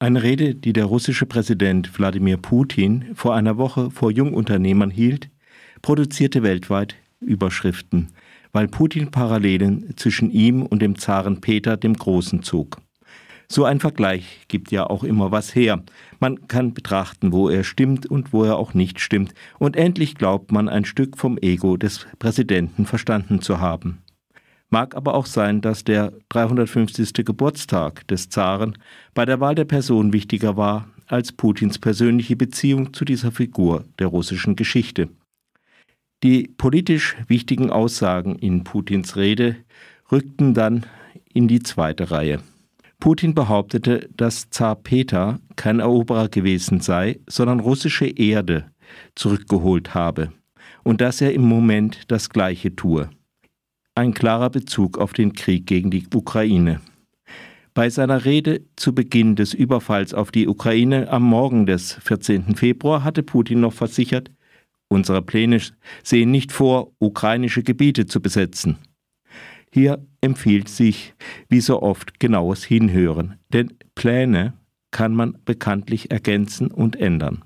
Eine Rede, die der russische Präsident Wladimir Putin vor einer Woche vor Jungunternehmern hielt, produzierte weltweit Überschriften, weil Putin Parallelen zwischen ihm und dem Zaren Peter dem Großen zog. So ein Vergleich gibt ja auch immer was her. Man kann betrachten, wo er stimmt und wo er auch nicht stimmt, und endlich glaubt man ein Stück vom Ego des Präsidenten verstanden zu haben. Mag aber auch sein, dass der 350. Geburtstag des Zaren bei der Wahl der Person wichtiger war als Putins persönliche Beziehung zu dieser Figur der russischen Geschichte. Die politisch wichtigen Aussagen in Putins Rede rückten dann in die zweite Reihe. Putin behauptete, dass Zar Peter kein Eroberer gewesen sei, sondern russische Erde zurückgeholt habe und dass er im Moment das Gleiche tue. Ein klarer Bezug auf den Krieg gegen die Ukraine. Bei seiner Rede zu Beginn des Überfalls auf die Ukraine am Morgen des 14. Februar hatte Putin noch versichert, unsere Pläne sehen nicht vor, ukrainische Gebiete zu besetzen. Hier empfiehlt sich, wie so oft, genaues Hinhören, denn Pläne kann man bekanntlich ergänzen und ändern.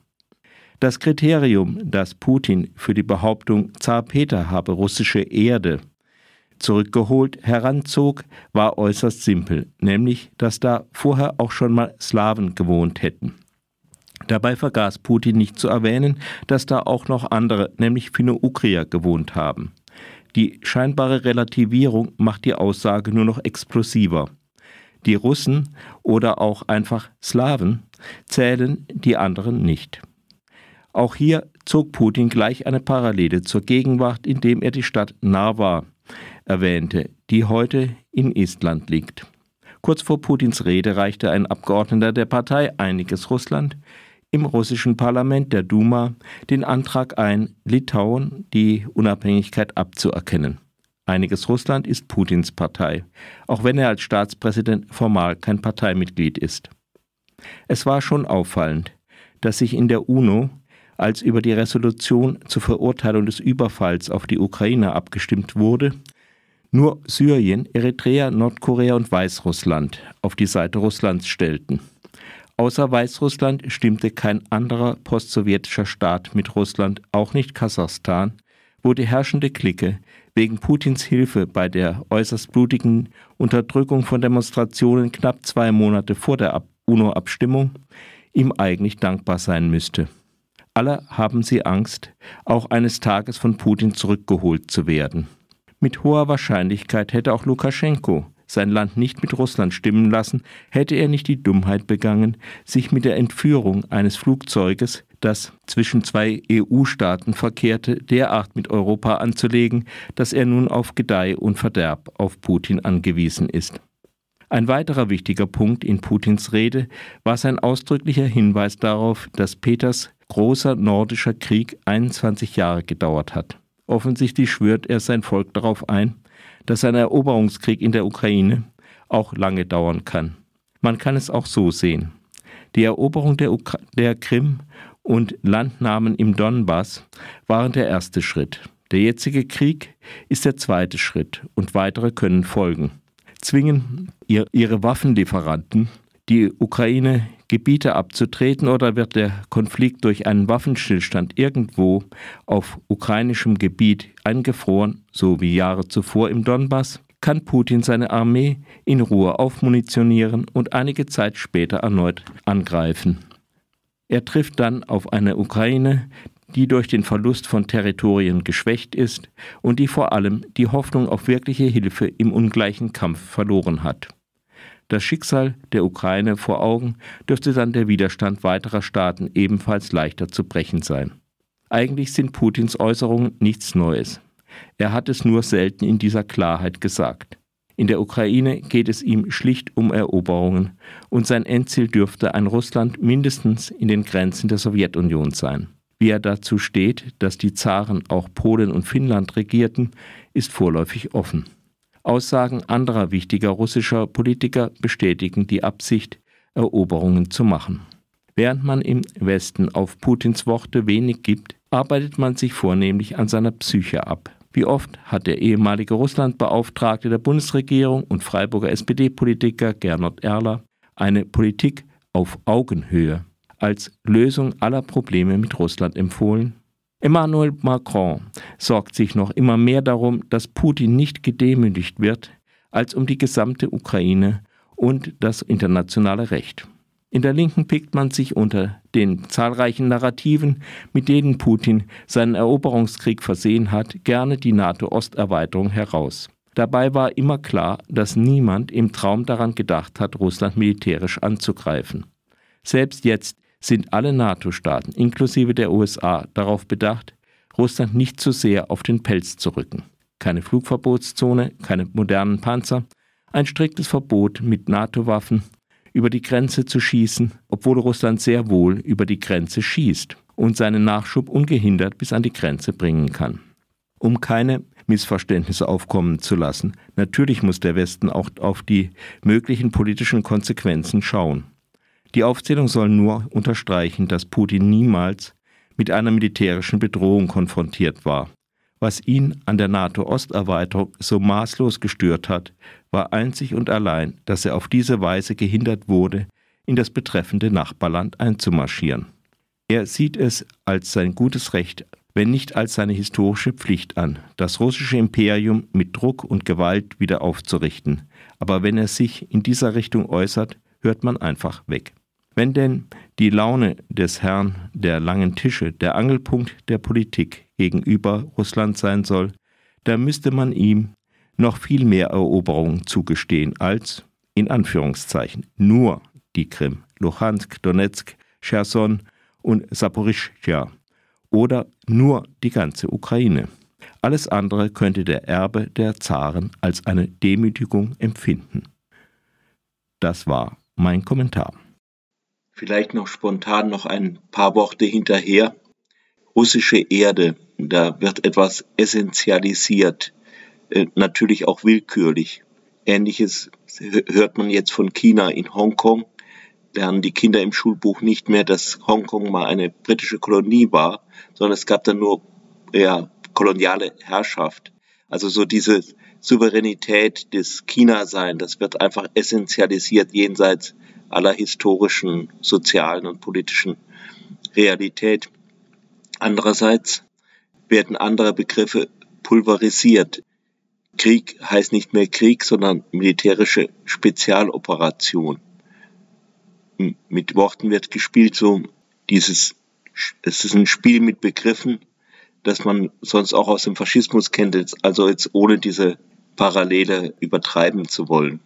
Das Kriterium, das Putin für die Behauptung, Zar Peter habe russische Erde zurückgeholt heranzog, war äußerst simpel, nämlich, dass da vorher auch schon mal Slawen gewohnt hätten. Dabei vergaß Putin nicht zu erwähnen, dass da auch noch andere, nämlich Finno-Ugrier, gewohnt haben. Die scheinbare Relativierung macht die Aussage nur noch explosiver. Die Russen oder auch einfach Slawen zählen die anderen nicht. Auch hier zog Putin gleich eine Parallele zur Gegenwart, indem er die Stadt Narva erwähnte, die heute in Estland liegt. Kurz vor Putins Rede reichte ein Abgeordneter der Partei Einiges Russland im russischen Parlament der Duma den Antrag ein, Litauen die Unabhängigkeit abzuerkennen. Einiges Russland ist Putins Partei, auch wenn er als Staatspräsident formal kein Parteimitglied ist. Es war schon auffallend, dass sich in der UNO, als über die Resolution zur Verurteilung des Überfalls auf die Ukraine abgestimmt wurde, nur Syrien, Eritrea, Nordkorea und Weißrussland auf die Seite Russlands stellten. Außer Weißrussland stimmte kein anderer postsowjetischer Staat mit Russland, auch nicht Kasachstan, wo die herrschende Clique wegen Putins Hilfe bei der äußerst blutigen Unterdrückung von Demonstrationen knapp zwei Monate vor der UNO-Abstimmung ihm eigentlich dankbar sein müsste. Alle haben sie Angst, auch eines Tages von Putin zurückgeholt zu werden. Mit hoher Wahrscheinlichkeit hätte auch Lukaschenko sein Land nicht mit Russland stimmen lassen, hätte er nicht die Dummheit begangen, sich mit der Entführung eines Flugzeuges, das zwischen zwei EU-Staaten verkehrte, derart mit Europa anzulegen, dass er nun auf Gedeih und Verderb auf Putin angewiesen ist. Ein weiterer wichtiger Punkt in Putins Rede war sein ausdrücklicher Hinweis darauf, dass Peters großer nordischer Krieg 21 Jahre gedauert hat. Offensichtlich schwört er sein Volk darauf ein, dass ein Eroberungskrieg in der Ukraine auch lange dauern kann. Man kann es auch so sehen. Die Eroberung der, Ukra der Krim und Landnahmen im Donbass waren der erste Schritt. Der jetzige Krieg ist der zweite Schritt und weitere können folgen. Zwingen ihre Waffenlieferanten die Ukraine Gebiete abzutreten oder wird der Konflikt durch einen Waffenstillstand irgendwo auf ukrainischem Gebiet eingefroren, so wie Jahre zuvor im Donbass, kann Putin seine Armee in Ruhe aufmunitionieren und einige Zeit später erneut angreifen. Er trifft dann auf eine Ukraine, die durch den Verlust von Territorien geschwächt ist und die vor allem die Hoffnung auf wirkliche Hilfe im ungleichen Kampf verloren hat. Das Schicksal der Ukraine vor Augen dürfte dann der Widerstand weiterer Staaten ebenfalls leichter zu brechen sein. Eigentlich sind Putins Äußerungen nichts Neues. Er hat es nur selten in dieser Klarheit gesagt. In der Ukraine geht es ihm schlicht um Eroberungen und sein Endziel dürfte ein Russland mindestens in den Grenzen der Sowjetunion sein. Wie er dazu steht, dass die Zaren auch Polen und Finnland regierten, ist vorläufig offen. Aussagen anderer wichtiger russischer Politiker bestätigen die Absicht, Eroberungen zu machen. Während man im Westen auf Putins Worte wenig gibt, arbeitet man sich vornehmlich an seiner Psyche ab. Wie oft hat der ehemalige Russlandbeauftragte der Bundesregierung und Freiburger SPD-Politiker Gernot Erler eine Politik auf Augenhöhe als Lösung aller Probleme mit Russland empfohlen? Emmanuel Macron sorgt sich noch immer mehr darum, dass Putin nicht gedemütigt wird, als um die gesamte Ukraine und das internationale Recht. In der Linken pickt man sich unter den zahlreichen Narrativen, mit denen Putin seinen Eroberungskrieg versehen hat, gerne die NATO-Osterweiterung heraus. Dabei war immer klar, dass niemand im Traum daran gedacht hat, Russland militärisch anzugreifen. Selbst jetzt sind alle NATO-Staaten, inklusive der USA, darauf bedacht, Russland nicht zu sehr auf den Pelz zu rücken. Keine Flugverbotszone, keine modernen Panzer, ein striktes Verbot mit NATO-Waffen über die Grenze zu schießen, obwohl Russland sehr wohl über die Grenze schießt und seinen Nachschub ungehindert bis an die Grenze bringen kann. Um keine Missverständnisse aufkommen zu lassen, natürlich muss der Westen auch auf die möglichen politischen Konsequenzen schauen. Die Aufzählung soll nur unterstreichen, dass Putin niemals mit einer militärischen Bedrohung konfrontiert war. Was ihn an der NATO-Osterweiterung so maßlos gestört hat, war einzig und allein, dass er auf diese Weise gehindert wurde, in das betreffende Nachbarland einzumarschieren. Er sieht es als sein gutes Recht, wenn nicht als seine historische Pflicht an, das russische Imperium mit Druck und Gewalt wieder aufzurichten. Aber wenn er sich in dieser Richtung äußert, hört man einfach weg. Wenn denn die Laune des Herrn der langen Tische der Angelpunkt der Politik gegenüber Russland sein soll, da müsste man ihm noch viel mehr Eroberungen zugestehen als, in Anführungszeichen, nur die Krim, Luhansk, Donetsk, Cherson und Saporischschja oder nur die ganze Ukraine. Alles andere könnte der Erbe der Zaren als eine Demütigung empfinden. Das war mein Kommentar. Vielleicht noch spontan noch ein paar Worte hinterher. Russische Erde, da wird etwas essentialisiert. Äh, natürlich auch willkürlich. Ähnliches hört man jetzt von China in Hongkong. Lernen die Kinder im Schulbuch nicht mehr, dass Hongkong mal eine britische Kolonie war, sondern es gab dann nur ja, koloniale Herrschaft. Also so diese Souveränität des China-Sein, das wird einfach essentialisiert jenseits aller historischen, sozialen und politischen Realität. Andererseits werden andere Begriffe pulverisiert. Krieg heißt nicht mehr Krieg, sondern militärische Spezialoperation. Mit Worten wird gespielt, so dieses, es ist ein Spiel mit Begriffen, das man sonst auch aus dem Faschismus kennt, also jetzt ohne diese Parallele übertreiben zu wollen.